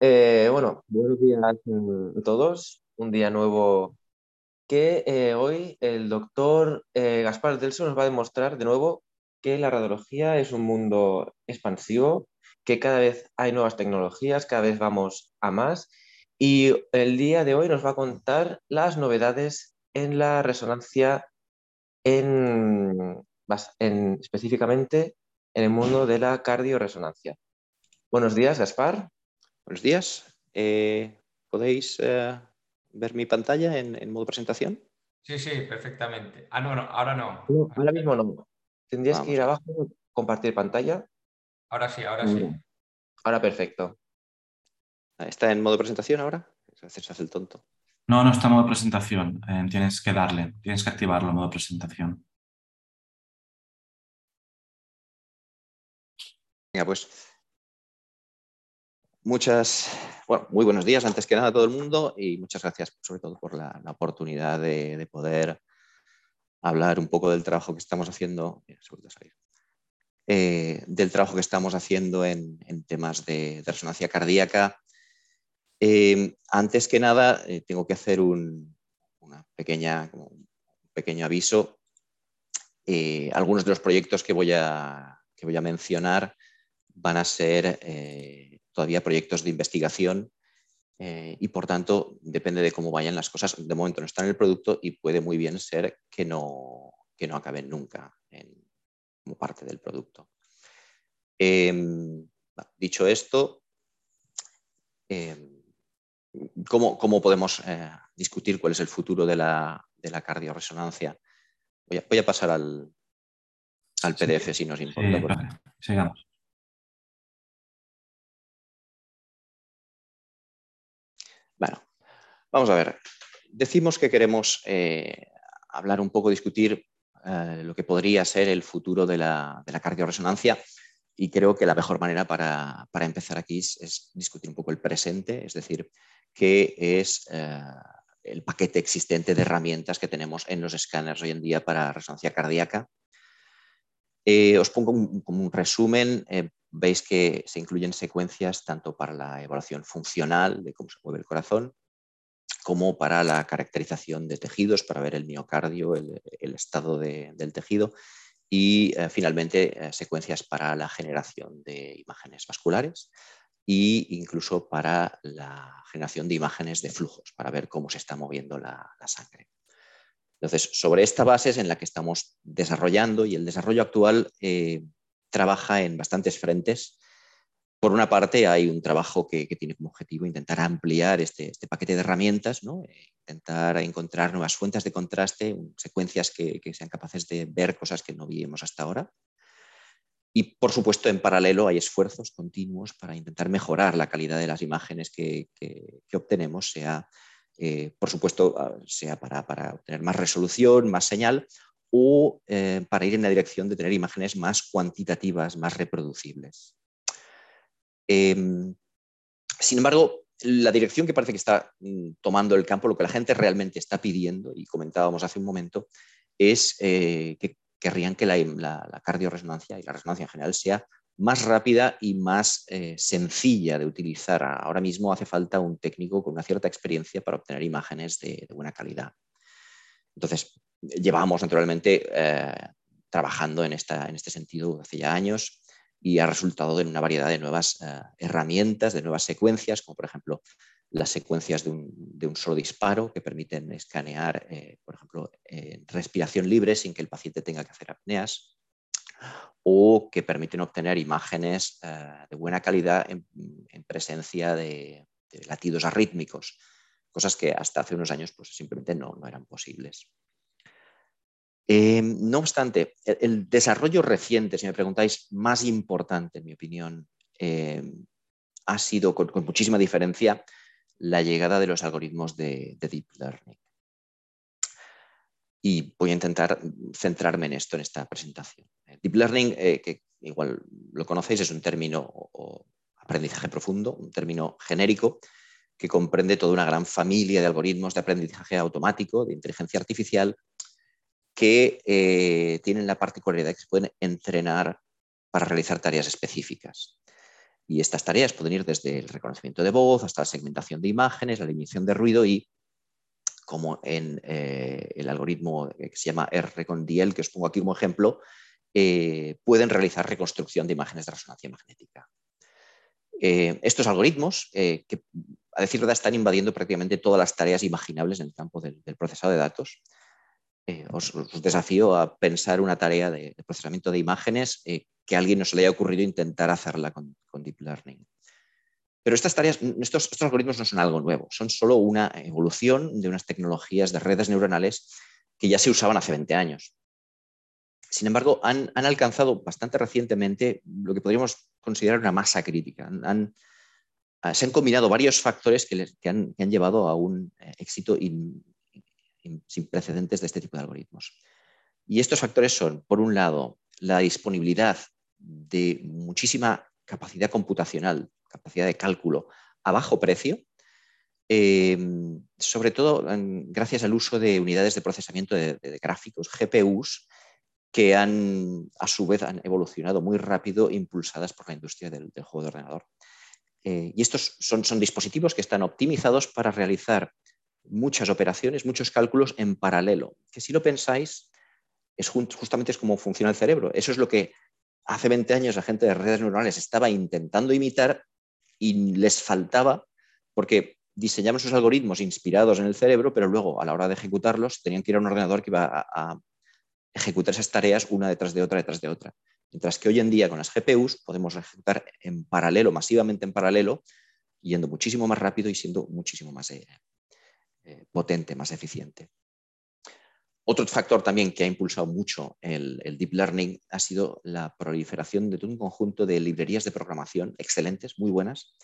Eh, bueno, buenos días a todos. Un día nuevo que eh, hoy el doctor eh, Gaspar Delso nos va a demostrar de nuevo que la radiología es un mundo expansivo, que cada vez hay nuevas tecnologías, cada vez vamos a más. Y el día de hoy nos va a contar las novedades en la resonancia, en, en específicamente en el mundo de la cardioresonancia. Buenos días, Gaspar. Buenos días. Eh, ¿Podéis eh, ver mi pantalla en, modo presentación? Sí, sí, perfectamente. Ah, no, no, ahora no. ahora mismo no. Tendrías que ir abajo, compartir pantalla. Ahora sí, ahora sí. Ahora perfecto. ¿Está en modo presentación ahora? Se hace el tonto. No, no está en modo presentación. Eh, tienes que darle, tienes que activarlo en modo presentación. Venga, pues Muchas, bueno, muy buenos días antes que nada a todo el mundo y muchas gracias sobre todo por la, oportunidad de, poder hablar un poco del trabajo que estamos haciendo, eh, del trabajo que estamos haciendo en, temas de, resonancia cardíaca. Eh, antes que nada, eh, tengo que hacer un, una pequeña, pequeño aviso. algunos de los proyectos que voy a, que voy a mencionar van a ser todavía proyectos de investigación eh, y por tanto depende de cómo vayan las cosas. De momento no están en el producto y puede muy bien ser que no, que no acaben nunca como parte del producto. Em, dicho esto, em, ¿cómo, podemos eh, discutir cuál es el futuro de la, de la cardioresonancia? Voy a, pasar al, al PDF si nos importa. sigamos. Vamos a ver. Decimos que queremos eh, hablar un poco, discutir eh, lo que podría ser el futuro de la, de cardioresonancia y creo que la mejor manera para, empezar aquí es, discutir un poco el presente, es decir, qué es eh, el paquete existente de herramientas que tenemos en los escáneres hoy en día para resonancia cardíaca. os pongo como un resumen veis que se incluyen secuencias tanto para la evaluación funcional de cómo se mueve el corazón, como para la caracterización de tejidos, para ver el miocardio, el, estado del tejido, y eh, finalmente eh, secuencias para la generación de imágenes vasculares e incluso para la generación de imágenes de flujos, para ver cómo se está moviendo la, sangre. Entonces, sobre esta base es en la que estamos desarrollando y el desarrollo actual eh, trabaja en bastantes frentes. Por una parte, hay un trabajo que, tiene como objetivo intentar ampliar este, este paquete de herramientas, ¿no? Eh, intentar encontrar nuevas fuentes de contraste, secuencias que, sean capaces de ver cosas que no vimos hasta ahora. Y, por supuesto, en paralelo hay esfuerzos continuos para intentar mejorar la calidad de las imágenes que, obtenemos, sea, eh, por supuesto, ah, sea para, obtener más resolución, más señal, o eh, para ir en la dirección de tener imágenes más cuantitativas, más reproducibles. Em, sin embargo, la dirección que parece que está mm, tomando el campo, lo que la gente realmente está pidiendo, y comentábamos hace un momento, es eh, que querrían que la, la, cardioresonancia y la resonancia en general sea más rápida y más eh, sencilla de utilizar. Ahora mismo hace falta un técnico con una cierta experiencia para obtener imágenes de buena calidad. Entonces, llevamos naturalmente eh, trabajando en, esta, en este sentido hace ya años y ha resultado en una variedad de nuevas eh, herramientas, de nuevas secuencias, como por ejemplo las secuencias de un, solo disparo que permiten escanear, eh, por ejemplo, respiración libre sin que el paciente tenga que hacer apneas, o que permiten obtener imágenes de buena calidad en, presencia de, latidos arrítmicos, cosas que hasta hace unos años pues, simplemente no, no eran posibles. Eh, no obstante, el, desarrollo reciente, si me preguntáis, más importante, en mi opinión, eh, ha sido con, muchísima diferencia la llegada de los algoritmos de, Deep Learning. Y voy a intentar centrarme en esto en esta presentación. Deep Learning, eh, que igual lo conocéis, es un término aprendizaje profundo, un término genérico que comprende toda una gran familia de algoritmos de aprendizaje automático, de inteligencia artificial, que eh, tienen la particularidad de que se pueden entrenar para realizar tareas específicas. Y estas tareas pueden ir desde el reconocimiento de voz hasta la segmentación de imágenes, la eliminación de ruido y, como en eh, el algoritmo que se llama RConDL, que os pongo aquí como ejemplo, eh, pueden realizar reconstrucción de imágenes de resonancia magnética. Estos algoritmos, que a decir verdad están invadiendo prácticamente todas las tareas imaginables en el campo del, procesado de datos, os, desafío a pensar una tarea de, procesamiento de imágenes que a alguien no se le haya ocurrido intentar hacerla con, Deep Learning. Pero estas tareas, estos, algoritmos no son algo nuevo, son solo una evolución de unas tecnologías de redes neuronales que ya se usaban hace 20 años. Sin embargo, han, alcanzado bastante recientemente lo que podríamos considerar una masa crítica. Ah, se han combinado varios factores que, han, llevado a un eh, éxito sin precedentes de este tipo de algoritmos. Y estos factores son, por un lado, la disponibilidad de muchísima capacidad computacional, capacidad de cálculo a bajo precio, eh, sobre todo gracias al uso de unidades de procesamiento de gráficos, GPUs, que han, a su vez, han evolucionado muy rápido, impulsadas por la industria del, juego de ordenador. Eh, y estos son dispositivos que están optimizados para realizar muchas operaciones, muchos cálculos en paralelo, que si lo pensáis, es justamente es como funciona el cerebro. Eso es lo que hace 20 años la gente de redes neuronales estaba intentando imitar y les faltaba porque diseñaban sus algoritmos inspirados en el cerebro, pero luego a la hora de ejecutarlos tenían que ir a un ordenador que iba a ejecutar esas tareas una detrás de otra, detrás de otra. Mientras que hoy en día con las GPUs podemos ejecutar en paralelo, masivamente en paralelo, yendo muchísimo más rápido y siendo muchísimo más eh, potente, más eficiente. Otro factor también que ha impulsado mucho el, deep learning ha sido la proliferación de un conjunto de librerías de programación excelentes, muy buenas,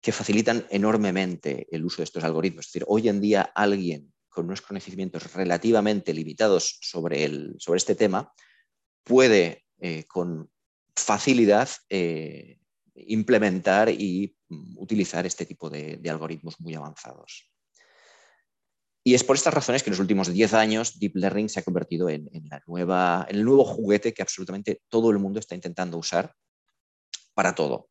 que facilitan enormemente el uso de estos algoritmos. Es decir, hoy en día alguien con unos conocimientos relativamente limitados sobre, el, sobre este tema, puede eh, con facilidad eh, implementar y mm, utilizar este tipo de, algoritmos muy avanzados. Y es por estas razones que en los últimos 10 años Deep Learning se ha convertido en, el nuevo juguete que absolutamente todo el mundo está intentando usar para todo.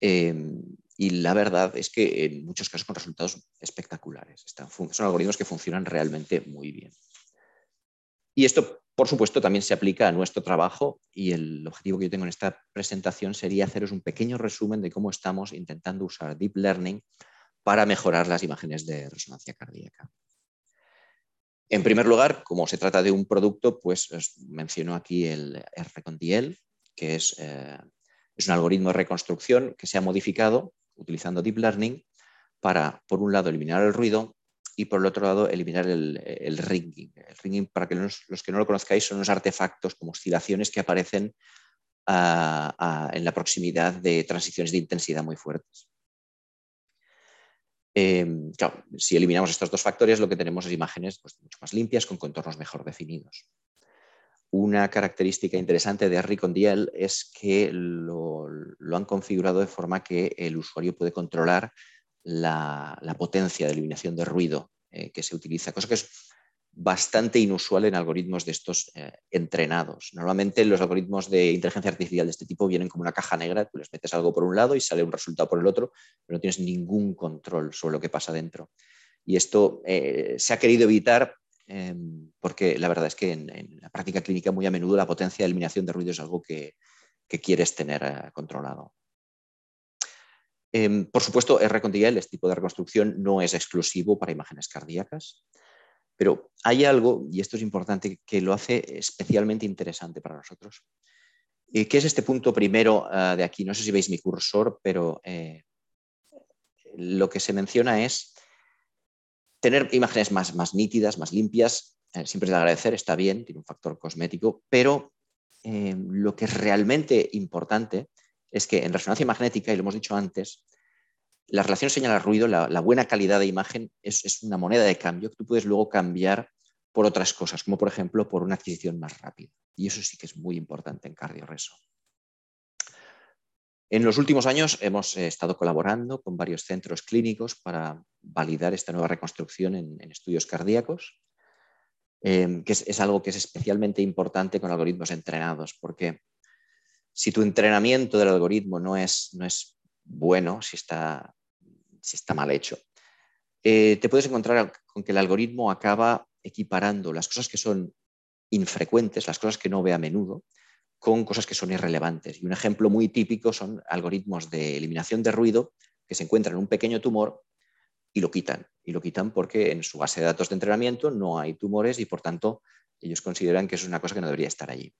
Em, y la verdad es que en muchos casos con resultados espectaculares. son algoritmos que funcionan realmente muy bien. Y esto, por supuesto, también se aplica a nuestro trabajo y el objetivo que yo tengo en esta presentación sería haceros un pequeño resumen de cómo estamos intentando usar Deep Learning para mejorar las imágenes de resonancia cardíaca. En primer lugar, como se trata de un producto, pues os menciono aquí el RConDL, que es, eh, es un algoritmo de reconstrucción que se ha modificado utilizando Deep Learning para, por un lado, eliminar el ruido y por el otro lado, eliminar el, ringing. El ringing, para que los, que no lo conozcáis, son unos artefactos como oscilaciones que aparecen ah, ah, en la proximidad de transiciones de intensidad muy fuertes. Em, si eliminamos estos dos factores, lo que tenemos es imágenes pues, mucho más limpias, con contornos mejor definidos. Una característica interesante de RConDL es que lo, han configurado de forma que el usuario puede controlar la, potencia de eliminación de ruido eh, que se utiliza, cosa que es bastante inusual en algoritmos de estos eh, entrenados. Normalmente los algoritmos de inteligencia artificial de este tipo vienen como una caja negra, tú les metes algo por un lado y sale un resultado por el otro, pero no tienes ningún control sobre lo que pasa dentro. Y esto eh, se ha querido evitar Em, porque la verdad es que en, la práctica clínica muy a menudo la potencia de eliminación de ruido es algo que, quieres tener eh, controlado. Em, por supuesto, RConDL, este tipo de reconstrucción, no es exclusivo para imágenes cardíacas, pero hay algo, y esto es importante, que lo hace especialmente interesante para nosotros. ¿Qué es este punto primero eh, de aquí? No sé si veis mi cursor, pero eh, lo que se menciona es Tener imágenes más, más nítidas, más limpias, eh, siempre es de agradecer, está bien, tiene un factor cosmético, pero eh, lo que es realmente importante es que en resonancia magnética, y lo hemos dicho antes, la relación señal-ruido, la, la, buena calidad de imagen es, una moneda de cambio que tú puedes luego cambiar por otras cosas, como por ejemplo por una adquisición más rápida. Y eso sí que es muy importante en cardioreso. En los últimos años hemos eh, estado colaborando con varios centros clínicos para validar esta nueva reconstrucción en, estudios cardíacos, em, que es, algo que es especialmente importante con algoritmos entrenados, porque Si tu entrenamiento del algoritmo no es, no es bueno, si está, mal hecho, eh, te puedes encontrar con que el algoritmo acaba equiparando las cosas que son infrecuentes, las cosas que no ve a menudo, con cosas que son irrelevantes. Y un ejemplo muy típico son algoritmos de eliminación de ruido que se encuentran en un pequeño tumor y lo quitan. Y lo quitan porque en su base de datos de entrenamiento no hay tumores y por tanto ellos consideran que es una cosa que no debería estar allí.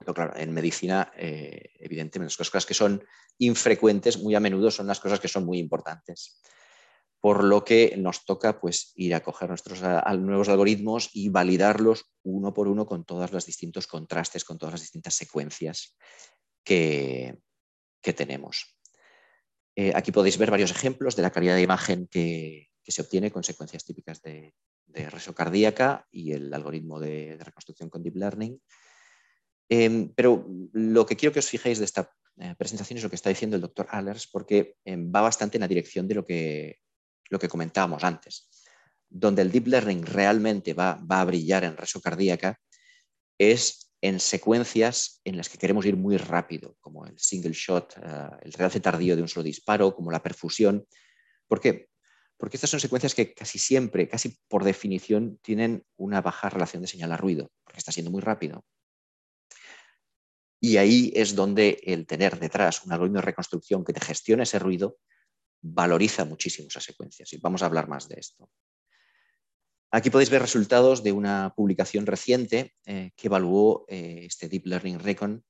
Pero claro, en medicina, eh, evidentemente, las cosas que son infrecuentes muy a menudo son las cosas que son muy importantes. Por lo que nos toca pues, ir a coger nuestros nuevos algoritmos y validarlos uno por uno con todos los distintos contrastes, con todas las distintas secuencias que, tenemos. Eh, aquí podéis ver varios ejemplos de la calidad de imagen que, se obtiene con secuencias típicas de, de cardíaca y el algoritmo de, reconstrucción con Deep Learning. Em, pero lo que quiero que os fijéis de esta eh, presentación es lo que está diciendo el doctor Allers, porque em, va bastante en la dirección de lo que, lo que comentábamos antes. Donde el Deep Learning realmente va, va a brillar en reso cardíaca es en secuencias en las que queremos ir muy rápido, como el single shot, eh, el realce tardío de un solo disparo, como la perfusión. ¿Por qué? Porque estas son secuencias que casi siempre, casi por definición, tienen una baja relación de señal a ruido, porque está siendo muy rápido. Y ahí es donde el tener detrás un algoritmo de reconstrucción que te gestione ese ruido valoriza muchísimo esas secuencias. Y vamos a hablar más de esto. Aquí podéis ver resultados de una publicación reciente eh, que evaluó eh, este Deep Learning Recon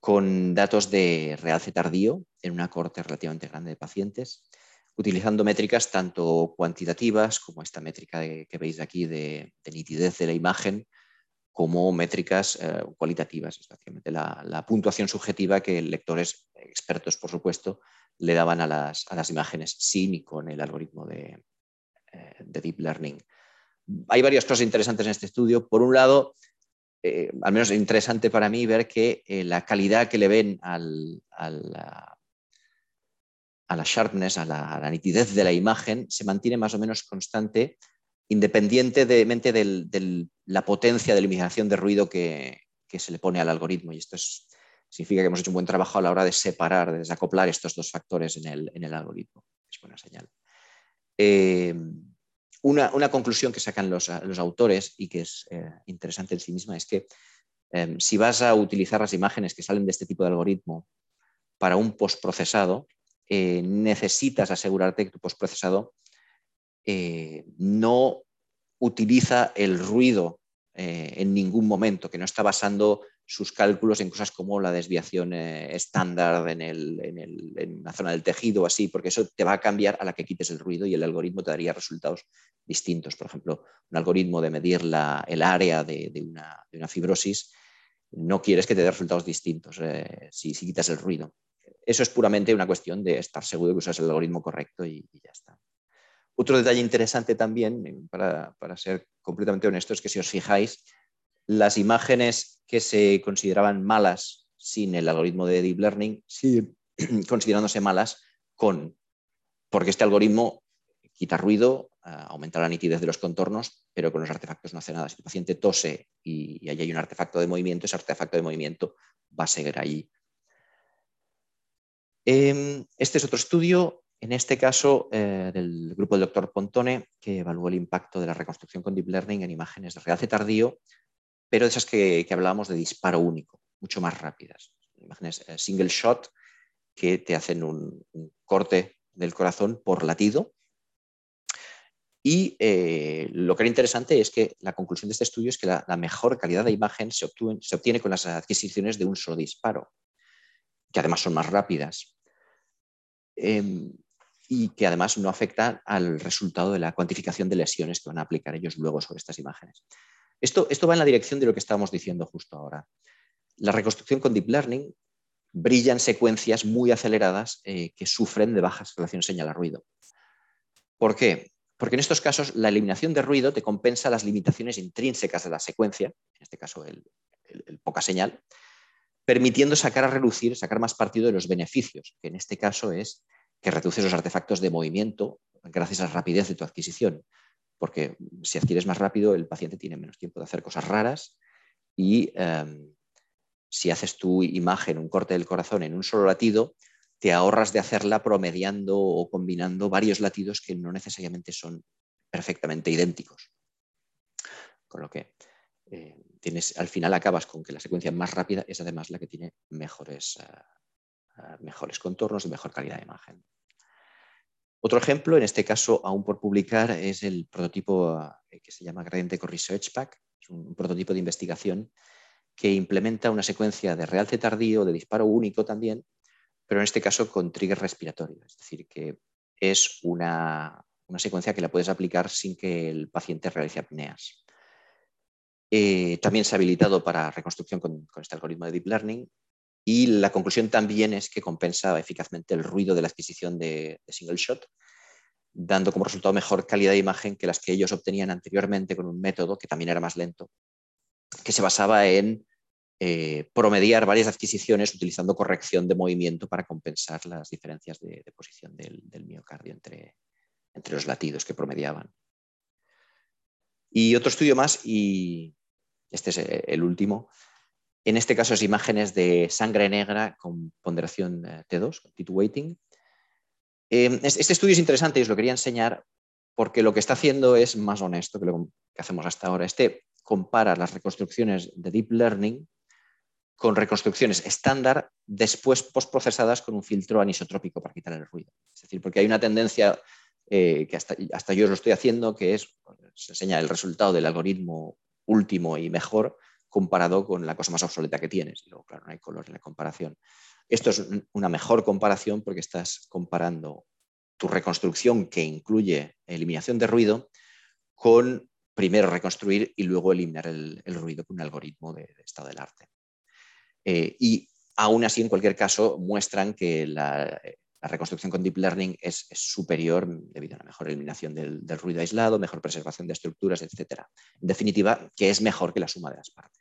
con datos de realce tardío en una corte relativamente grande de pacientes utilizando métricas tanto cuantitativas, como esta métrica que veis aquí de, nitidez de la imagen, como métricas eh, cualitativas, especialmente la, puntuación subjetiva que lectores expertos, por supuesto, le daban a las, imágenes sin y con el algoritmo de, eh, Deep Learning. Hay varias cosas interesantes en este estudio. Por un lado, eh, al menos interesante para mí ver que la calidad que le ven a la sharpness, a la, nitidez de la imagen, se mantiene más o menos constante independientemente de la potencia de eliminación de ruido que, se le pone al algoritmo. Y esto significa que hemos hecho un buen trabajo a la hora de separar, de desacoplar estos dos factores en el, algoritmo. Es buena señal. Eh, una, conclusión que sacan los, autores y que es eh, interesante en sí misma es que eh, si vas a utilizar las imágenes que salen de este tipo de algoritmo para un postprocesado, necesitas asegurarte que tu postprocesado eh, no utiliza el ruido eh, en ningún momento, que no está basando sus cálculos en cosas como la desviación estándar en, en, la zona del tejido o así, porque eso te va a cambiar a la que quites el ruido y el algoritmo te daría resultados distintos. Por ejemplo, un algoritmo de medir el área de, una, fibrosis, no quieres que te dé resultados distintos si quitas el ruido. Eso es puramente una cuestión de estar seguro de que usas el algoritmo correcto y, ya está. Otro detalle interesante también, eh, para, ser completamente honesto, es que si os fijáis, las imágenes que se consideraban malas sin el algoritmo de Deep Learning siguen considerándose malas con, porque este algoritmo quita ruido, aumenta la nitidez de los contornos, pero con los artefactos no hace nada. Si el paciente tose y, y hay un artefacto de movimiento, ese artefacto de movimiento va a seguir ahí Em, este es otro estudio, en este caso eh, del grupo del doctor Pontone, que evaluó el impacto de la reconstrucción con Deep Learning en imágenes de realce tardío, pero de esas que, hablábamos de disparo único, mucho más rápidas. Imágenes eh, single shot que te hacen un, corte del corazón por latido. Y eh, lo que era interesante es que la conclusión de este estudio es que la, mejor calidad de imagen se obtiene con las adquisiciones de un solo disparo, que además son más rápidas. Em, y que además no afecta al resultado de la cuantificación de lesiones que van a aplicar ellos luego sobre estas imágenes. Esto, esto va en la dirección de lo que estábamos diciendo justo ahora. La reconstrucción con Deep Learning brilla en secuencias muy aceleradas eh, que sufren de bajas relaciones señal-ruido. ¿Por qué? Porque en estos casos la eliminación de ruido te compensa las limitaciones intrínsecas de la secuencia, en este caso el poca señal, permitiendo sacar a relucir, sacar más partido de los beneficios, que en este caso es que reduces los artefactos de movimiento gracias a la rapidez de tu adquisición. Porque si adquieres más rápido, el paciente tiene menos tiempo de hacer cosas raras y, em, si haces tu imagen, un corte del corazón en un solo latido, te ahorras de hacerla promediando o combinando varios latidos que no necesariamente son perfectamente idénticos. Con lo que eh, tienes, al final acabas con que la secuencia más rápida es además la que tiene mejores, eh, mejores contornos y mejor calidad de imagen. Otro ejemplo, en este caso aún por publicar, es el prototipo eh, que se llama Gradiente Research Pack. Es un prototipo de investigación que implementa una secuencia de realce tardío, de disparo único también, pero en este caso con trigger respiratorio. Es decir, que es una, secuencia que la puedes aplicar sin que el paciente realice apneas. Eh, también se ha habilitado para reconstrucción con, este algoritmo de Deep Learning y la conclusión también es que compensa eficazmente el ruido de la adquisición de, single shot, dando como resultado mejor calidad de imagen que las que ellos obtenían anteriormente con un método que también era más lento, que se basaba en eh, promediar varias adquisiciones utilizando corrección de movimiento para compensar las diferencias de, posición del, miocardio entre, entre los latidos que promediaban. Y otro estudio más, y este es el último, en este caso es imágenes de sangre negra con ponderación eh, T2, con T2 em, este estudio es interesante y os lo quería enseñar porque lo que está haciendo es más honesto que lo que hacemos hasta ahora. Este compara las reconstrucciones de Deep Learning con reconstrucciones estándar después postprocesadas con un filtro anisotrópico para quitar el ruido. Es decir, porque hay una tendencia eh, que hasta, hasta, yo lo estoy haciendo, que es, se enseña el resultado del algoritmo último y mejor comparado con la cosa más obsoleta que tienes. Luego, claro, no hay color en la comparación. Esto es una mejor comparación porque estás comparando tu reconstrucción que incluye eliminación de ruido con primero reconstruir y luego eliminar el, ruido con un algoritmo de, estado del arte. Eh, y aún así, en cualquier caso, muestran que la, reconstrucción con Deep Learning es, superior debido a una mejor eliminación del, ruido aislado, mejor preservación de estructuras, etc. En definitiva, que es mejor que la suma de las partes.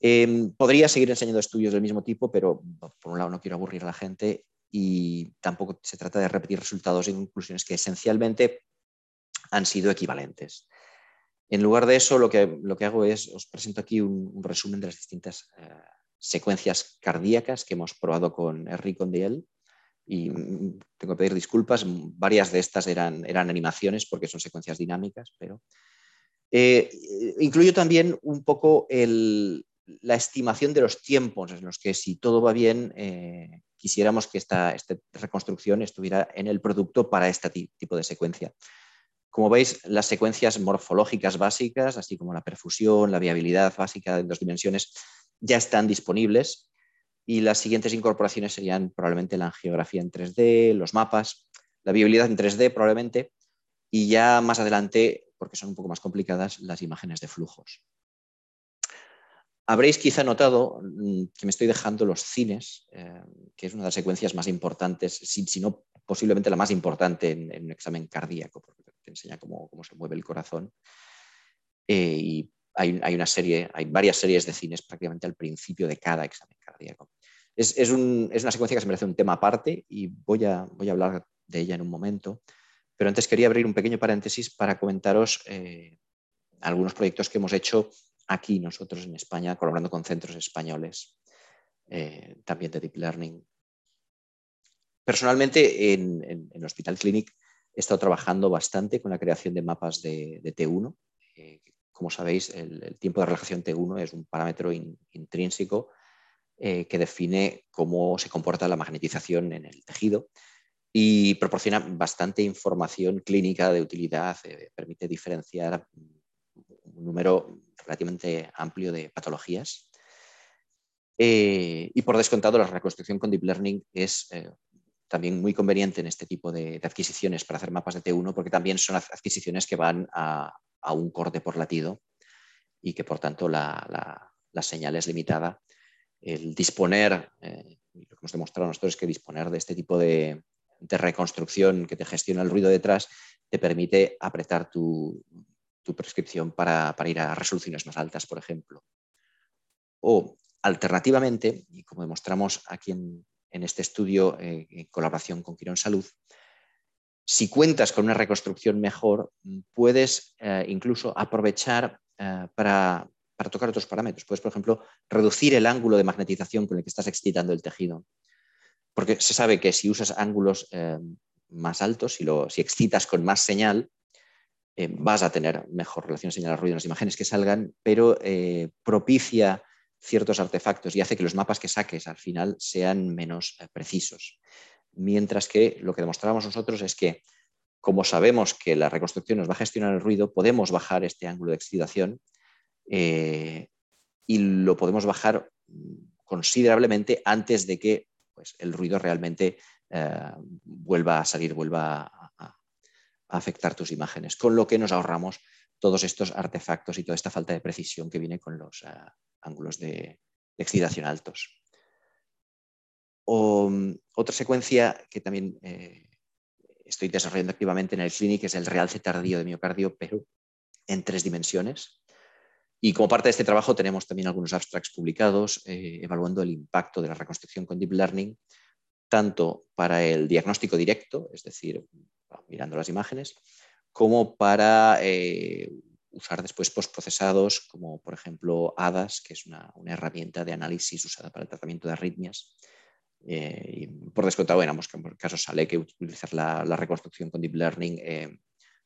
Em, podría seguir enseñando estudios del mismo tipo, pero por un lado no quiero aburrir a la gente y tampoco se trata de repetir resultados y conclusiones que esencialmente han sido equivalentes. En lugar de eso, lo que, lo que hago es, os presento aquí un, resumen de las distintas eh, secuencias cardíacas que hemos probado con Henry Condiel y mm, tengo que pedir disculpas, varias de estas eran, eran animaciones porque son secuencias dinámicas, pero eh, incluyo también un poco la estimación de los tiempos en los que si todo va bien eh, quisiéramos que esta, esta, reconstrucción estuviera en el producto para este tipo de secuencia. Como veis, las secuencias morfológicas básicas, así como la perfusión, la viabilidad básica en dos dimensiones, ya están disponibles y las siguientes incorporaciones serían probablemente la angiografía en 3D, los mapas, la viabilidad en 3D probablemente y ya más adelante, porque son un poco más complicadas, las imágenes de flujos. Habréis quizá notado mm, que me estoy dejando los cines, eh, que es una de las secuencias más importantes, si, no posiblemente la más importante en, un examen cardíaco, porque te enseña cómo, se mueve el corazón. Eh, y hay, una serie, hay varias series de cines prácticamente al principio de cada examen cardíaco. Es, una secuencia que se merece un tema aparte y voy a, voy a, hablar de ella en un momento, pero antes quería abrir un pequeño paréntesis para comentaros eh, algunos proyectos que hemos hecho aquí nosotros en España, colaborando con centros españoles, eh, también de Deep Learning. Personalmente, en, el Hospital Clinic he estado trabajando bastante con la creación de mapas de, T1, como sabéis, el, tiempo de relajación T1 es un parámetro intrínseco eh, que define cómo se comporta la magnetización en el tejido y proporciona bastante información clínica de utilidad, eh, permite diferenciar un número relativamente amplio de patologías. Eh, y por descontado, la reconstrucción con Deep Learning es también muy conveniente en este tipo de, adquisiciones para hacer mapas de T1, porque también son adquisiciones que van a, a un corte por latido y que por tanto la, señal es limitada. El disponer, eh, lo que hemos demostrado nosotros es que disponer de este tipo de, reconstrucción que te gestiona el ruido detrás te permite apretar tu, prescripción para, ir a resoluciones más altas, por ejemplo. O alternativamente, y como demostramos aquí en, este estudio eh, en colaboración con Quirón Salud, si cuentas con una reconstrucción mejor, puedes eh, incluso aprovechar eh, para, tocar otros parámetros. Puedes, por ejemplo, reducir el ángulo de magnetización con el que estás excitando el tejido. Porque se sabe que si usas ángulos más altos, si, lo, si excitas con más señal, eh, vas a tener mejor relación señal-ruido en las imágenes que salgan, pero eh, propicia ciertos artefactos y hace que los mapas que saques al final sean menos eh, precisos. Mientras que lo que demostramos nosotros es que, como sabemos que la reconstrucción nos va a gestionar el ruido, podemos bajar este ángulo de excitación y lo podemos bajar considerablemente antes de que pues, el ruido realmente vuelva a salir, vuelva afectar tus imágenes, con lo que nos ahorramos todos estos artefactos y toda esta falta de precisión que viene con los eh, ángulos de, excitación altos. Mm, otra secuencia que también eh, estoy desarrollando activamente en el Clinic es el realce tardío de miocardio, pero en tres dimensiones. Y como parte de este trabajo tenemos también algunos abstracts publicados eh, evaluando el impacto de la reconstrucción con Deep Learning, tanto para el diagnóstico directo, es decir, mirando las imágenes, como para eh, usar después postprocesados, como por ejemplo ADAS, que es una, herramienta de análisis usada para el tratamiento de arritmias. Eh, y por descontado, en ambos casos sale que utilizar la, reconstrucción con Deep Learning eh,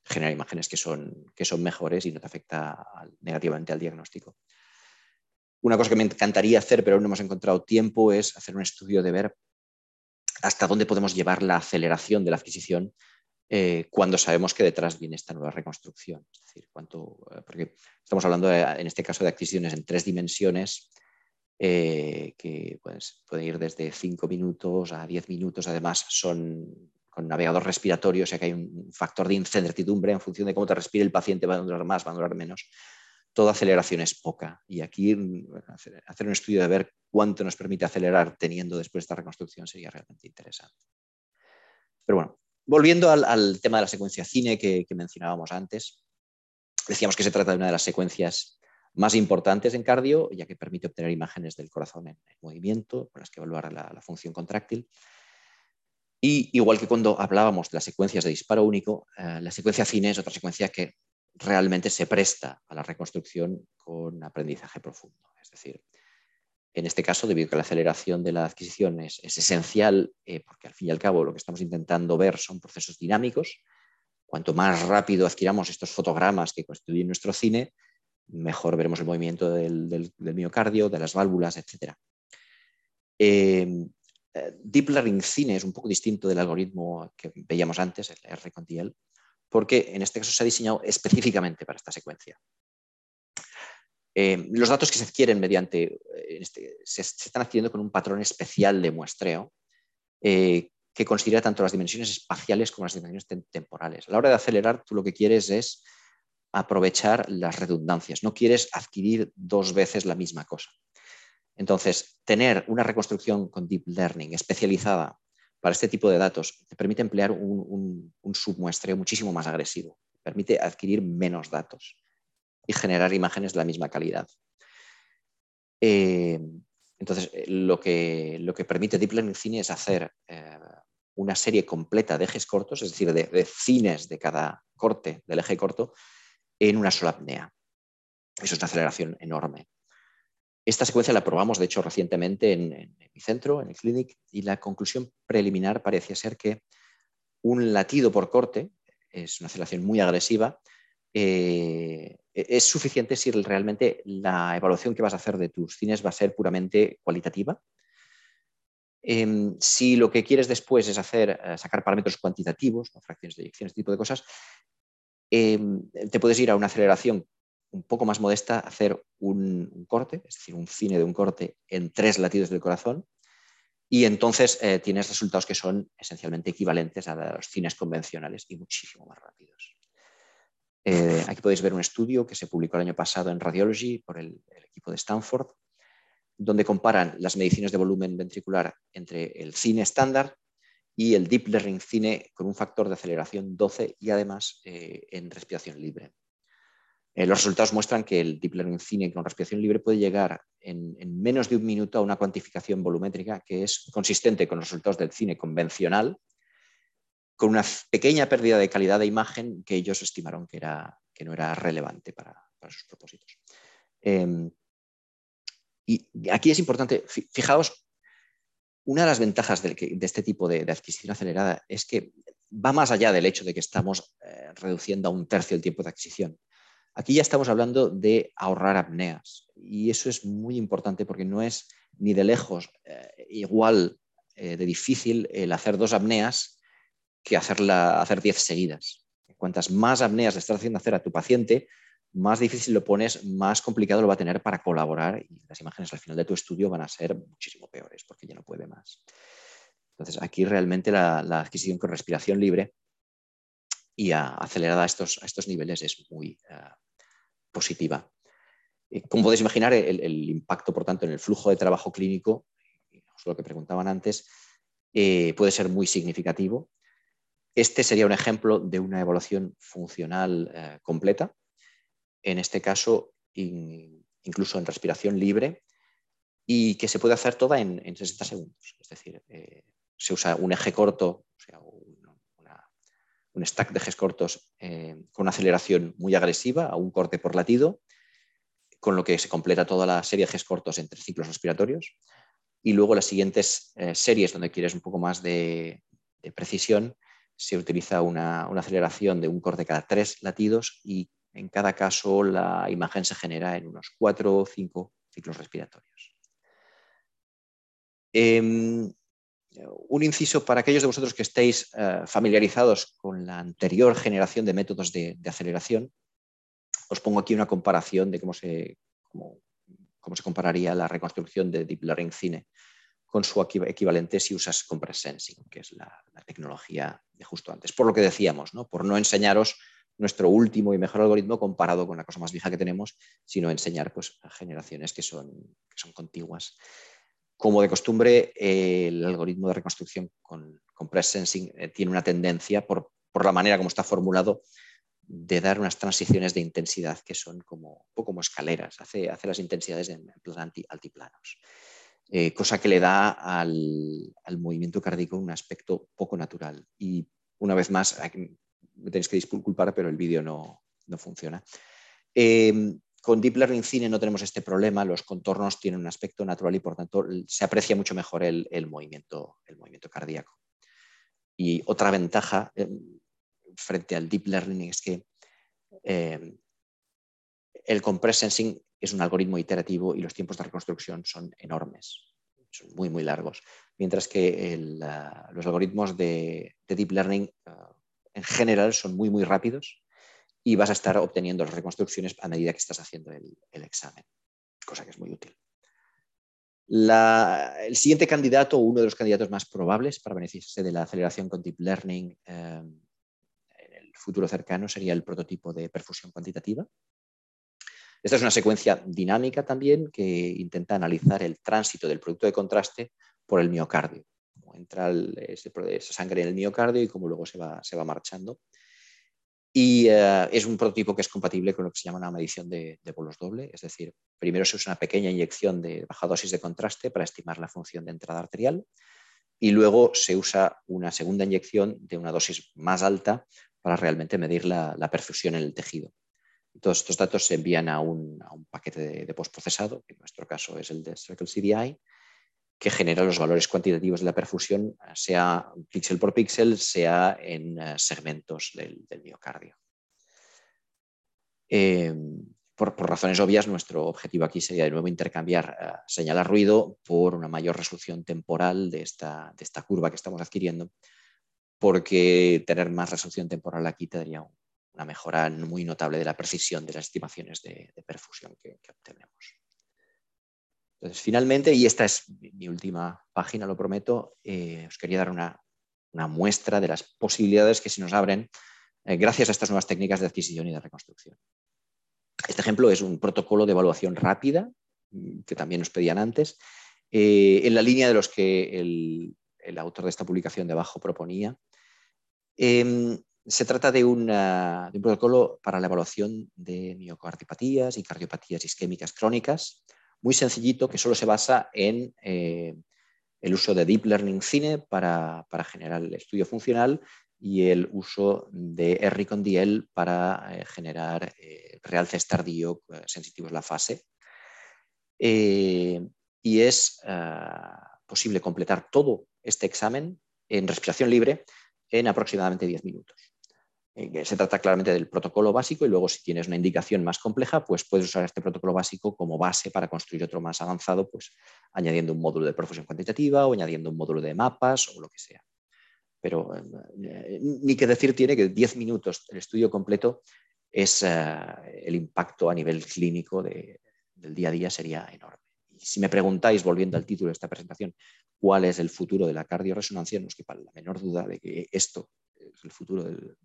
genera imágenes que son, que son mejores y no te afecta negativamente al diagnóstico. Una cosa que me encantaría hacer, pero aún no hemos encontrado tiempo, es hacer un estudio de ver hasta dónde podemos llevar la aceleración de la adquisición eh, cuando sabemos que detrás viene esta nueva reconstrucción. Es decir, cuánto, eh, porque estamos hablando en este caso de adquisiciones en tres dimensiones eh, que pues, pueden ir desde 5 minutos a 10 minutos. Además, son con navegador respiratorio, o sea que hay un factor de incertidumbre en función de cómo te respire el paciente, va a durar más, va a durar menos. Toda aceleración es poca. Y aquí hacer un estudio de ver cuánto nos permite acelerar teniendo después esta reconstrucción sería realmente interesante. Pero bueno, Volviendo al, tema de la secuencia cine que, mencionábamos antes, decíamos que se trata de una de las secuencias más importantes en cardio, ya que permite obtener imágenes del corazón en, movimiento, con las que evaluar la, función contráctil. Y igual que cuando hablábamos de las secuencias de disparo único, eh, la secuencia cine es otra secuencia que realmente se presta a la reconstrucción con aprendizaje profundo. Es decir, en este caso, debido a que la aceleración de la adquisición es, esencial, eh, porque al fin y al cabo lo que estamos intentando ver son procesos dinámicos, cuanto más rápido adquiramos estos fotogramas que constituyen nuestro cine, mejor veremos el movimiento del, miocardio, de las válvulas, etc. Em, eh, Deep Learning Cine es un poco distinto del algoritmo que veíamos antes, el R con porque en este caso se ha diseñado específicamente para esta secuencia. Eh, los datos que se adquieren mediante, eh, este, se, están adquiriendo con un patrón especial de muestreo eh, que considera tanto las dimensiones espaciales como las dimensiones temporales. A la hora de acelerar, tú lo que quieres es aprovechar las redundancias, no quieres adquirir dos veces la misma cosa. Entonces, tener una reconstrucción con Deep Learning especializada para este tipo de datos te permite emplear un, un submuestreo muchísimo más agresivo, permite adquirir menos datos y generar imágenes de la misma calidad. Eh, entonces, eh, lo que, lo que permite Deep Learning Cine es hacer eh, una serie completa de ejes cortos, es decir, de, cines de cada corte del eje corto, en una sola apnea. Eso es una aceleración enorme. Esta secuencia la probamos, de hecho, recientemente en, mi centro, en el Clinic, y la conclusión preliminar parecía ser que un latido por corte, es una aceleración muy agresiva, eh, e-, es suficiente si realmente la evaluación que vas a hacer de tus cines va a ser puramente cualitativa. Em, si lo que quieres después es hacer, eh, sacar parámetros cuantitativos, fracciones de eyección, este tipo de cosas, em, te puedes ir a una aceleración un poco más modesta, hacer un, corte, es decir, un cine de un corte en tres latidos del corazón, y entonces eh, tienes resultados que son esencialmente equivalentes a los cines convencionales y muchísimo más rápidos. Eh, aquí podéis ver un estudio que se publicó el año pasado en Radiology por el, equipo de Stanford, donde comparan las mediciones de volumen ventricular entre el cine estándar y el Deep Learning Cine con un factor de aceleración 12 y además eh, en respiración libre. Eh, los resultados muestran que el Deep Learning Cine con respiración libre puede llegar en, en, menos de un minuto a una cuantificación volumétrica que es consistente con los resultados del cine convencional, con una pequeña pérdida de calidad de imagen que ellos estimaron que, era, que no era relevante para, sus propósitos. Em, y aquí es importante, fijaos, una de las ventajas de, este tipo de, adquisición acelerada es que va más allá del hecho de que estamos eh, reduciendo a un tercio el tiempo de adquisición. Aquí ya estamos hablando de ahorrar apneas y eso es muy importante porque no es ni de lejos eh, igual eh, de difícil el hacer dos apneas que hacerla, hacer diez seguidas. Cuantas más apneas le estás haciendo hacer a tu paciente, más difícil lo pones, más complicado lo va a tener para colaborar y las imágenes al final de tu estudio van a ser muchísimo peores porque ya no puede más. Entonces, aquí realmente la, adquisición con respiración libre y acelerada a estos, a estos niveles es muy eh, positiva. Como podéis imaginar, el, impacto, por tanto, en el flujo de trabajo clínico, lo que preguntaban antes, eh, puede ser muy significativo. Este sería un ejemplo de una evaluación funcional eh, completa, en este caso incluso en respiración libre, y que se puede hacer toda en, 60 segundos. Es decir, eh, se usa un eje corto, o sea, un stack de ejes cortos con una aceleración muy agresiva a un corte por latido, con lo que se completa toda la serie de ejes cortos entre ciclos respiratorios. Y luego las siguientes eh, series donde quieres un poco más de, precisión, se utiliza una, aceleración de un corte cada tres latidos y en cada caso la imagen se genera en unos cuatro o cinco ciclos respiratorios. Em, un inciso para aquellos de vosotros que estéis eh, familiarizados con la anterior generación de métodos de aceleración, os pongo aquí una comparación de cómo se, cómo, se compararía la reconstrucción de Deep Learning Cine con su equivalente si usas Compress Sensing, que es la, tecnología de justo antes. Por lo que decíamos, ¿no? por no enseñaros nuestro último y mejor algoritmo comparado con la cosa más vieja que tenemos, sino enseñar pues, generaciones que son, que son contiguas. Como de costumbre, el algoritmo de reconstrucción con Compress Sensing eh, tiene una tendencia, por, por la manera como está formulado, de dar unas transiciones de intensidad que son como, un poco como escaleras, hace, hace las intensidades en plan altiplanos, eh, cosa que le da al, movimiento cardíaco un aspecto poco natural. Y una vez más, me tenéis que disculpar, pero el vídeo no, funciona. Em, con Deep Learning Cine no tenemos este problema, los contornos tienen un aspecto natural y por tanto se aprecia mucho mejor el, movimiento, el movimiento cardíaco. Y otra ventaja, em, frente al deep learning es que eh, el compress sensing es un algoritmo iterativo y los tiempos de reconstrucción son enormes, son muy, muy largos. Mientras que los algoritmos de, deep learning eh, en general son muy, muy rápidos y vas a estar obteniendo las reconstrucciones a medida que estás haciendo el, examen, cosa que es muy útil. el siguiente candidato, uno de los candidatos más probables para beneficiarse de la aceleración con deep learning eh, futuro cercano sería el prototipo de perfusión cuantitativa. Esta es una secuencia dinámica también que intenta analizar el tránsito del producto de contraste por el miocardio. Cómo entra esa sangre en el miocardio y cómo luego se va, marchando. Y eh, es un prototipo que es compatible con lo que se llama una medición de, bolos doble, es decir, primero se usa una pequeña inyección de baja dosis de contraste para estimar la función de entrada arterial y luego se usa una segunda inyección de una dosis más alta para realmente medir la, perfusión en el tejido. Todos estos datos se envían a un, paquete de, postprocesado, que en nuestro caso es el de Circle CDI, que genera los valores cuantitativos de la perfusión, sea píxel por píxel, sea en eh, segmentos del, miocardio. Em, por, razones obvias, nuestro objetivo aquí sería de nuevo intercambiar uh, señal a ruido por una mayor resolución temporal de esta, de esta curva que estamos adquiriendo porque tener más resolución temporal aquí te daría una mejora muy notable de la precisión de las estimaciones de, perfusión que, obtenemos. Entonces, finalmente, y esta es mi última página, lo prometo, eh, os quería dar una, muestra de las posibilidades que se nos abren eh, gracias a estas nuevas técnicas de adquisición y de reconstrucción. Este ejemplo es un protocolo de evaluación rápida, mm, que también nos pedían antes, eh, en la línea de los que el, autor de esta publicación de abajo proponía, Em, se trata de, un protocolo para la evaluación de miocardiopatías y cardiopatías isquémicas crónicas, muy sencillito, que solo se basa en eh, el uso de Deep Learning Cine para, generar el estudio funcional y el uso de RCONDL para eh, generar eh, realces tardío sensitivos a la fase, y es posible completar todo este examen en respiración libre en aproximadamente 10 minutos. Eh, se trata claramente del protocolo básico y luego si tienes una indicación más compleja, pues puedes usar este protocolo básico como base para construir otro más avanzado, pues añadiendo un módulo de profusión cuantitativa o añadiendo un módulo de mapas o lo que sea. Pero eh, ni que decir tiene que 10 minutos el estudio completo es eh, el impacto a nivel clínico del día a día sería enorme. Y si me preguntáis, volviendo al título de esta presentación, cuál es el futuro de la cardioresonancia, no os quepa la menor duda de que esto es el futuro del,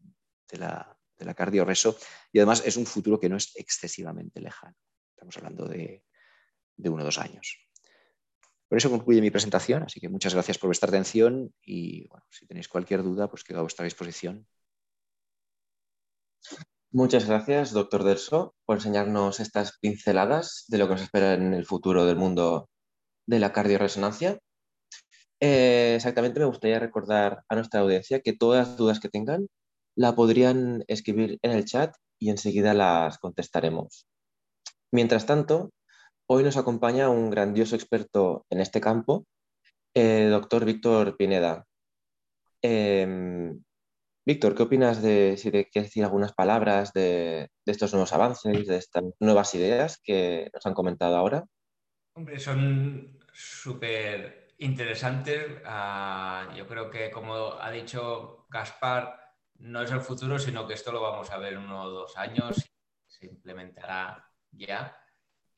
de la, de cardioreso y además es un futuro que no es excesivamente lejano. Estamos hablando de, uno o dos años. Por eso concluye mi presentación, así que muchas gracias por vuestra atención y si tenéis cualquier duda, pues quedo a vuestra disposición. Muchas gracias, doctor Derso, por enseñarnos estas pinceladas de lo que nos espera en el futuro del mundo de la cardioresonancia. Eh, exactamente, me gustaría recordar a nuestra audiencia que todas las dudas que tengan la podrían escribir en el chat y enseguida las contestaremos. Mientras tanto, hoy nos acompaña un grandioso experto en este campo, el doctor Víctor Pineda. Em, Víctor, ¿qué opinas de si te quieres decir algunas palabras de, estos nuevos avances, de estas nuevas ideas que nos han comentado ahora? Hombre, son súper interesantes. Ah, yo creo que, como ha dicho Gaspar, no es el futuro, sino que esto lo vamos a ver en uno o dos años, se implementará ya.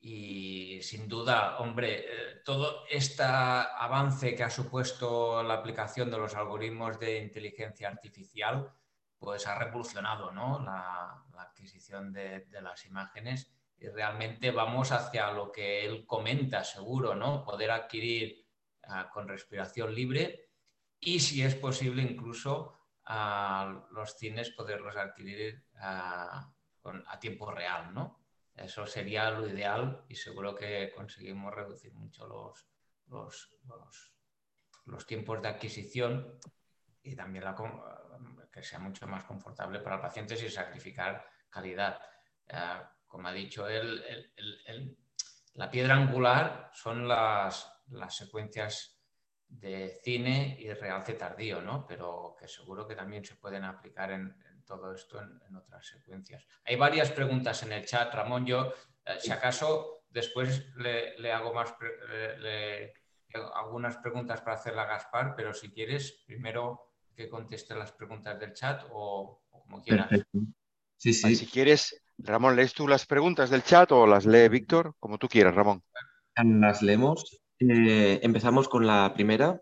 Y sin duda, hombre, eh, todo este avance que ha supuesto la aplicación de los algoritmos de inteligencia artificial, pues ha revolucionado la, adquisición de, las imágenes y realmente vamos hacia lo que él comenta, seguro, ¿no? Poder adquirir ah, con respiración libre y, si es posible, incluso a los cines poderlos adquirir a, tiempo real, ¿no? Eso sería lo ideal y seguro que conseguimos reducir mucho los, los, tiempos de adquisición y también que sea mucho más confortable para el paciente sin sacrificar calidad. Eh, como ha dicho él, la piedra angular son las, las secuencias de cine y realce tardío, ¿no? Pero que seguro que también se pueden aplicar en, todo esto en, otras secuencias. Hay varias preguntas en el chat, Ramón. Yo, eh, si acaso, después le, hago más algunas preguntas para hacerla a Gaspar, pero si quieres, primero que conteste las preguntas del chat o, como quieras. Sí, sí. Si quieres, Ramón, ¿lees tú las preguntas del chat o las lee Víctor? Como tú quieras, Ramón. Las leemos eh, empezamos con la primera.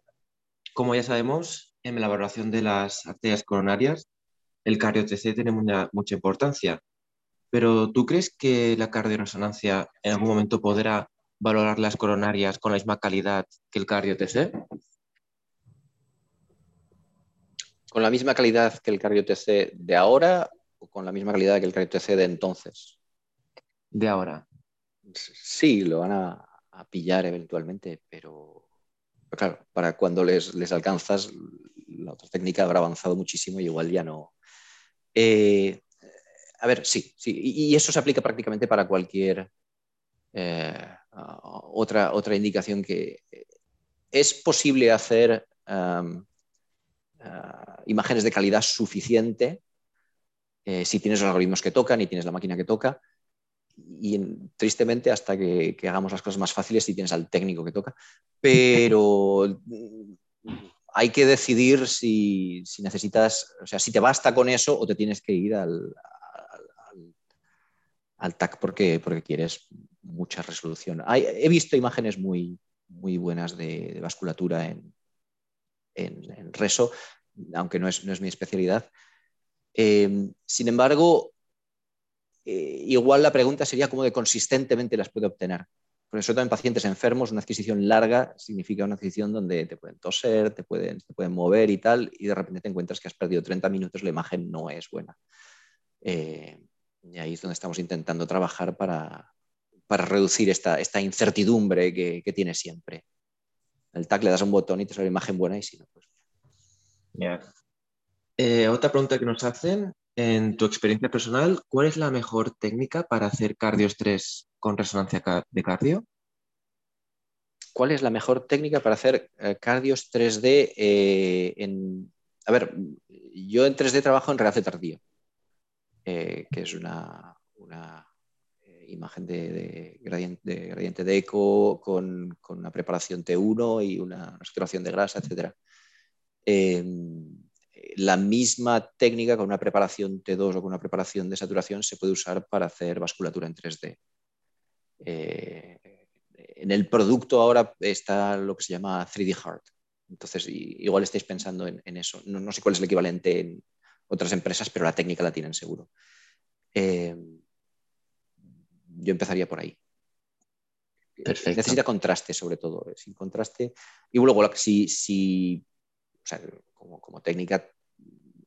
Como ya sabemos, en la valoración de las arterias coronarias, el cardio-TC tiene mucha, importancia. Pero ¿tú crees que la cardioresonancia en algún momento podrá valorar las coronarias con la misma calidad que el cardio-TC? ¿Con la misma calidad que el cardio-TC de ahora o con la misma calidad que el cardio-TC de entonces? De ahora. Sí, lo van a, pillar eventualmente, pero, claro, para cuando les, les, alcanzas, la otra técnica habrá avanzado muchísimo y igual ya no. Eh, a ver, sí, sí, y, eso se aplica prácticamente para cualquier eh, otra, otra indicación que es posible hacer uh, imágenes de calidad suficiente eh, si tienes los algoritmos que tocan y tienes la máquina que toca, y tristemente hasta que, hagamos las cosas más fáciles si tienes al técnico que toca, pero hay que decidir si, necesitas, o sea, si te basta con eso o te tienes que ir al, al, TAC porque, porque quieres mucha resolución. he visto imágenes muy, muy buenas de, vasculatura en, en, reso, aunque no es, no es mi especialidad. Eh, sin embargo, eh, igual la pregunta sería cómo de consistentemente las puede obtener. Por eso en pacientes enfermos, una adquisición larga significa una adquisición donde te pueden toser, te pueden, te pueden mover y tal, y de repente te encuentras que has perdido 30 minutos, la imagen no es buena. Eh, y ahí es donde estamos intentando trabajar para, para reducir esta, esta incertidumbre que, que, tiene siempre. El TAC le das un botón y te sale imagen buena y si no, pues... Eh, otra pregunta que nos hacen en tu experiencia personal, ¿cuál es la mejor técnica para hacer cardioestrés con resonancia de cardio? ¿cuál es la mejor técnica para hacer cardios 3D en... A ver, yo en 3D trabajo en realce tardío, que es una, imagen de, gradiente, de, eco con, una preparación T1 y una saturación de grasa, etc. la misma técnica con una preparación T2 o con una preparación de saturación se puede usar para hacer vasculatura en 3D. Eh, en el producto ahora está lo que se llama 3D Heart. Entonces, igual estáis pensando en, eso. No, sé cuál es el equivalente en otras empresas, pero la técnica la tienen seguro. Em, yo empezaría por ahí. Necesita contraste, sobre todo. Eh, sin contraste. Y luego, si, si como, técnica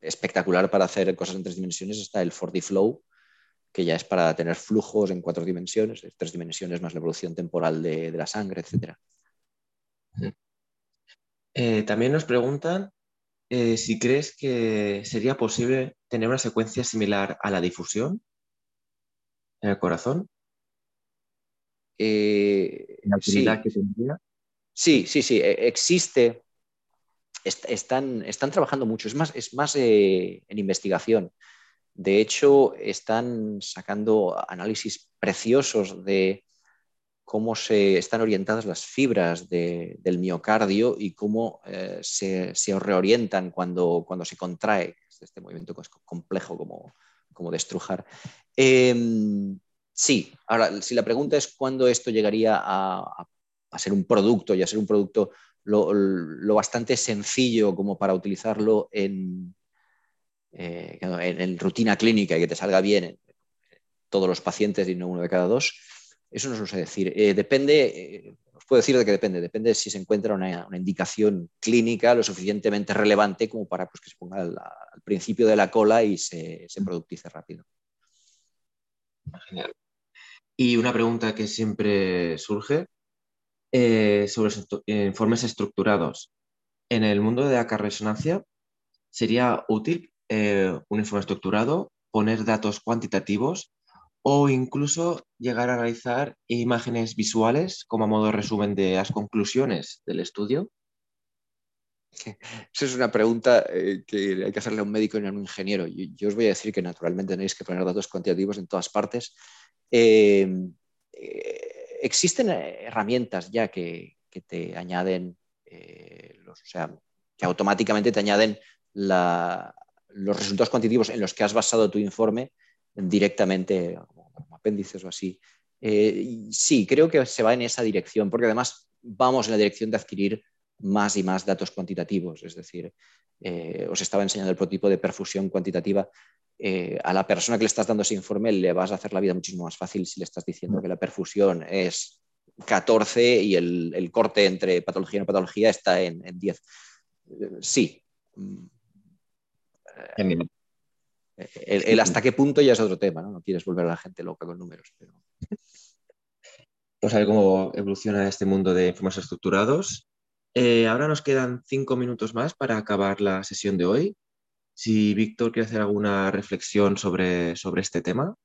espectacular para hacer cosas en tres dimensiones está el 4D Flow, que ya es para tener flujos en cuatro dimensiones, tres dimensiones más la evolución temporal de, la sangre, etc. Eh, también nos preguntan eh, si crees que sería posible tener una secuencia similar a la difusión en el corazón. Eh, sí. Sí, sí, sí, e, están, están, trabajando mucho, es más, es más eh, en investigación. De hecho, están sacando análisis preciosos de cómo se están orientadas las fibras del miocardio y cómo eh, se, reorientan cuando, cuando se contrae este movimiento complejo como, como destrujar. Em, Sí, ahora, si la pregunta es cuándo esto llegaría a, ser un producto y a ser un producto lo, bastante sencillo como para utilizarlo en, eh, en, rutina clínica y que te salga bien en todos los pacientes y no uno de cada dos, eso no lo sé decir. Eh, depende, eh, os puedo decir de que depende, depende si se encuentra una, indicación clínica lo suficientemente relevante como para pues, que se ponga al, principio de la cola y se, se productice rápido. Genial. Y una pregunta que siempre surge eh, sobre informes estructurados. En el mundo de la resonancia, ¿sería útil eh, un informe estructurado, poner datos cuantitativos o incluso llegar a realizar imágenes visuales como a modo de resumen de las conclusiones del estudio? Esa es una pregunta eh, que hay que hacerle a un médico y a un ingeniero. Yo, os voy a decir que naturalmente tenéis que poner datos cuantitativos en todas partes eh, eh, existen herramientas ya que, te añaden, eh, o sea, que automáticamente te añaden los resultados cuantitativos en los que has basado tu informe directamente como, apéndices o así. sí, creo que se va en esa dirección, porque además vamos en la dirección de adquirir más y más datos cuantitativos. Es decir, os estaba enseñando el prototipo de perfusión cuantitativa eh, a la persona que le estás dando ese informe le vas a hacer la vida muchísimo más fácil si le estás diciendo que la perfusión es 14 y el, corte entre patología y no patología está en, 10. sí. El, hasta qué punto ya es otro tema, ¿no? No quieres volver a la gente loca con números. Pero... Vamos a ver cómo evoluciona este mundo de informes estructurados. Eh, ahora nos quedan cinco minutos más para acabar la sesión de hoy. Si Víctor quiere hacer alguna reflexión sobre, sobre este tema.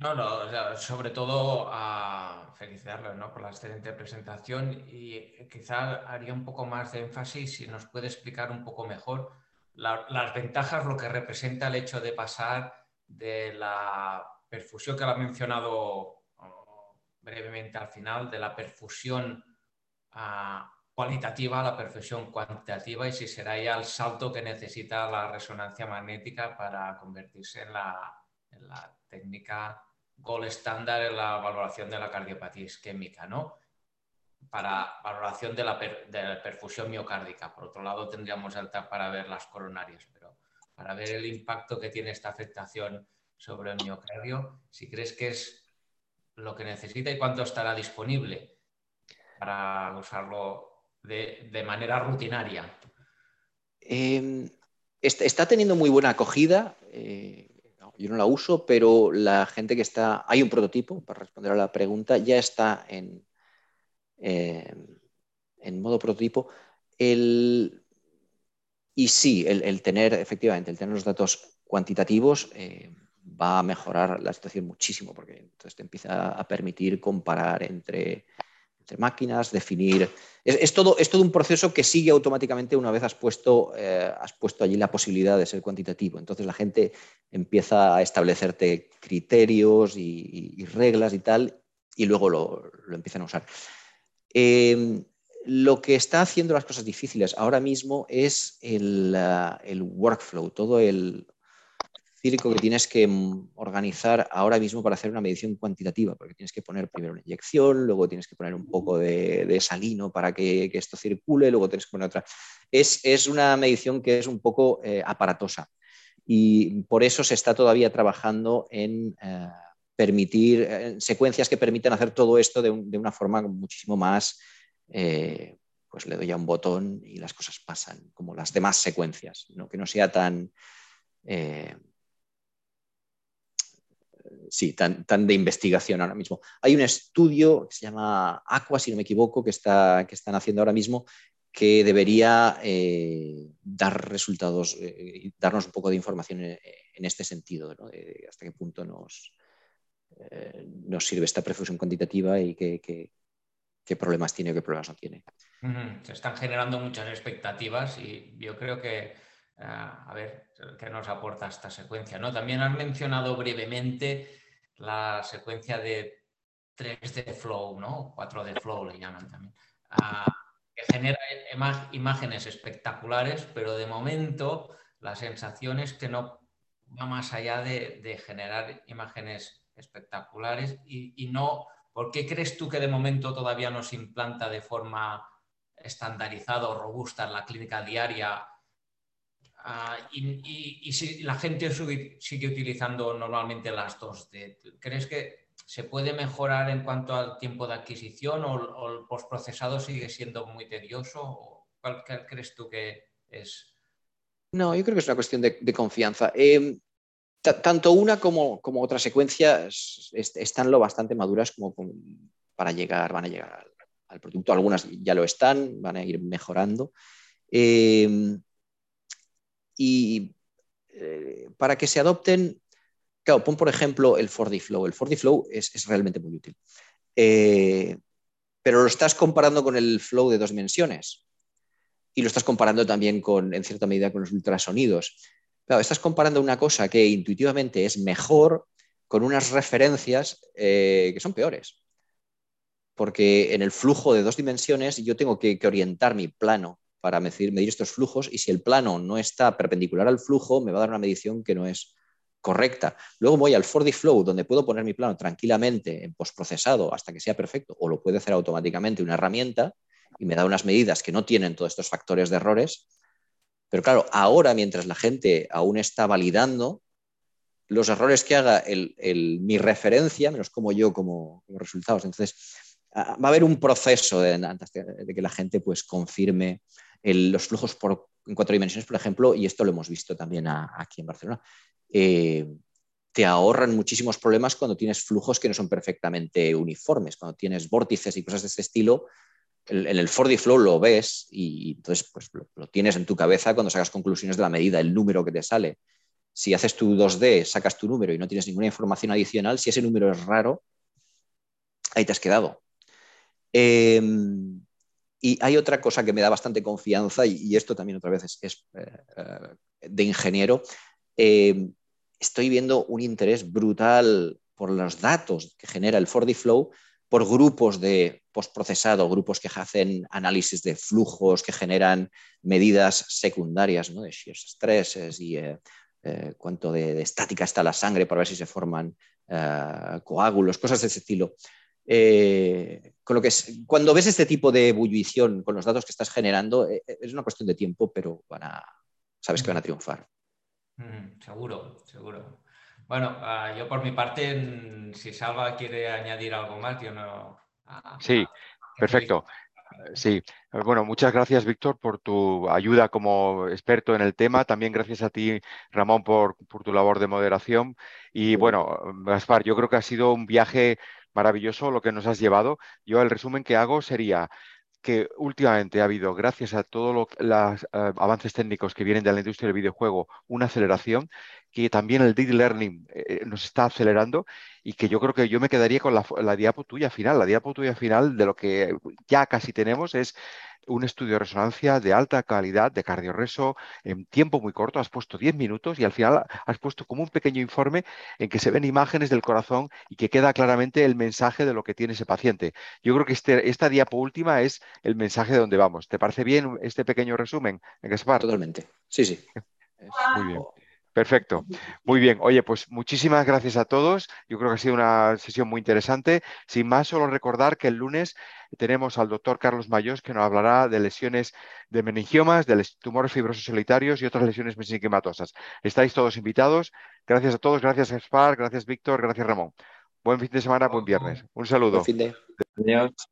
No, no, sobre todo a felicitarlo ¿no? por la excelente presentación y quizá haría un poco más de énfasis si nos puede explicar un poco mejor las ventajas, lo que representa el hecho de pasar de la perfusión que lo ha mencionado oh, brevemente al final, de la perfusión a, cualitativa a la perfección cuantitativa y si será ya el salto que necesita la resonancia magnética para convertirse en la, técnica gold estándar en la valoración de la cardiopatía isquémica, ¿no? Para valoración de la, perfusión miocárdica. Por otro lado, tendríamos el TAP para ver las coronarias, pero para ver el impacto que tiene esta afectación sobre el miocardio, si crees que es lo que necesita y cuánto estará disponible para usarlo de, manera rutinaria? Em, está, teniendo muy buena acogida. Eh, yo no la uso, pero la gente que está. Hay un prototipo, para responder a la pregunta, ya está en, em, en modo prototipo. y sí, el, tener, efectivamente, el tener los datos cuantitativos eh, va a mejorar la situación muchísimo, porque entonces te empieza a permitir comparar entre entre máquinas, definir... Es, todo, es todo un proceso que sigue automáticamente una vez has puesto, eh, has puesto allí la posibilidad de ser cuantitativo. Entonces la gente empieza a establecerte criterios y, reglas y tal, y luego lo, empiezan a usar. Em, lo que está haciendo las cosas difíciles ahora mismo es el, el workflow, todo el, que tienes que mm, organizar ahora mismo para hacer una medición cuantitativa, porque tienes que poner primero una inyección, luego tienes que poner un poco de, salino para que, esto circule, luego tienes que poner otra. Es, una medición que es un poco eh, aparatosa y por eso se está todavía trabajando en eh, permitir secuencias que permitan hacer todo esto de, una forma muchísimo más... Eh, pues le doy a un botón y las cosas pasan, como las demás secuencias, ¿no? que no sea tan, sí, tan, de investigación ahora mismo. Hay un estudio que se llama Aqua, si no me equivoco, que, está, que están haciendo ahora mismo que debería eh, dar resultados, eh, darnos un poco de información en, este sentido, hasta qué punto nos, eh, nos sirve esta perfusión cuantitativa y qué, qué, problemas tiene o qué problemas no tiene. Se están generando muchas expectativas y yo creo que a ver qué nos aporta esta secuencia. ¿no? También has mencionado brevemente la secuencia de 3D Flow, ¿no? 4D Flow le llaman también, ah, que genera imágenes espectaculares, pero de momento la sensación es que no va más allá de, generar imágenes espectaculares y, y, no, ¿por qué crees tú que de momento todavía no se implanta de forma estandarizada o robusta en la clínica diaria Ah, y, si la gente sigue utilizando normalmente las dos, ¿crees que se puede mejorar en cuanto al tiempo de adquisición o, el postprocesado sigue siendo muy tedioso? ¿Cuál crees tú que es? No, yo creo que es una cuestión de, confianza. Em, tanto una como, como otra secuencia están lo bastante maduras como para llegar, van a llegar al, producto. Algunas ya lo están, van a ir mejorando. Em, y eh, para que se adopten, claro, pon por ejemplo el 4D Flow. El 4D Flow es, realmente muy útil. Eh, pero lo estás comparando con el flow de dos dimensiones y lo estás comparando también con, en cierta medida, con los ultrasonidos. Claro, estás comparando una cosa que intuitivamente es mejor con unas referencias eh, que son peores. Porque en el flujo de dos dimensiones yo tengo que orientar mi plano para medir, estos flujos y si el plano no está perpendicular al flujo, me va a dar una medición que no es correcta. Luego voy al 4D Flow, donde puedo poner mi plano tranquilamente en postprocesado hasta que sea perfecto, o lo puede hacer automáticamente una herramienta y me da unas medidas que no tienen todos estos factores de errores. Pero claro, ahora mientras la gente aún está validando, los errores que haga mi referencia, menos como yo como, resultados. Entonces, va a haber un proceso de, de, que la gente pues confirme los flujos en cuatro dimensiones, por ejemplo, y esto lo hemos visto también aquí en Barcelona, eh, te ahorran muchísimos problemas cuando tienes flujos que no son perfectamente uniformes, cuando tienes vórtices y cosas de este estilo. En el 4D Flow lo ves y entonces pues, lo, tienes en tu cabeza cuando sacas conclusiones de la medida, el número que te sale. Si haces tu 2D, sacas tu número y no tienes ninguna información adicional, si ese número es raro, ahí te has quedado. Eh, y hay otra cosa que me da bastante confianza, y, esto también otra vez es, eh, eh, de ingeniero. Eh, estoy viendo un interés brutal por los datos que genera el 4D Flow por grupos de postprocesado, grupos que hacen análisis de flujos, que generan medidas secundarias ¿no? de shear stresses y cuánto de, estática está la sangre para ver si se forman coágulos, cosas de ese estilo. Eh, con lo que cuando ves este tipo de ebullición con los datos que estás generando, eh, eh, es una cuestión de tiempo, pero van a, sabes que van a triunfar. seguro, seguro. Bueno, ah, yo por mi parte, si Salva quiere añadir algo más, yo no. sí, perfecto. Sí, bueno, muchas gracias, Víctor, por tu ayuda como experto en el tema. También gracias a ti, Ramón, por, por tu labor de moderación. Y bueno, Gaspar, yo creo que ha sido un viaje maravilloso lo que nos has llevado. Yo el resumen que hago sería que últimamente ha habido, gracias a todos los eh, avances técnicos que vienen de la industria del videojuego, una aceleración que también el deep learning eh, nos está acelerando y que yo creo que yo me quedaría con la, la diapo tuya final. La diapo tuya final de lo que ya casi tenemos es un estudio de resonancia de alta calidad de cardiorreso en tiempo muy corto. Has puesto 10 minutos y al final has puesto como un pequeño informe en que se ven imágenes del corazón y que queda claramente el mensaje de lo que tiene ese paciente. Yo creo que este, esta diapo última es el mensaje de dónde vamos. ¿Te parece bien este pequeño resumen, Gaspar? Totalmente. Sí, sí. Muy bien. Perfecto. Muy bien. Oye, pues muchísimas gracias a todos. Yo creo que ha sido una sesión muy interesante. Sin más, solo recordar que el lunes tenemos al doctor Carlos Mayos que nos hablará de lesiones de meningiomas, de tumores fibrosos solitarios y otras lesiones mesenquimatosas. Estáis todos invitados. Gracias a todos. Gracias, Gaspar. Gracias, Víctor. Gracias, Ramón. Buen fin de semana, buen viernes. Un saludo. Adiós.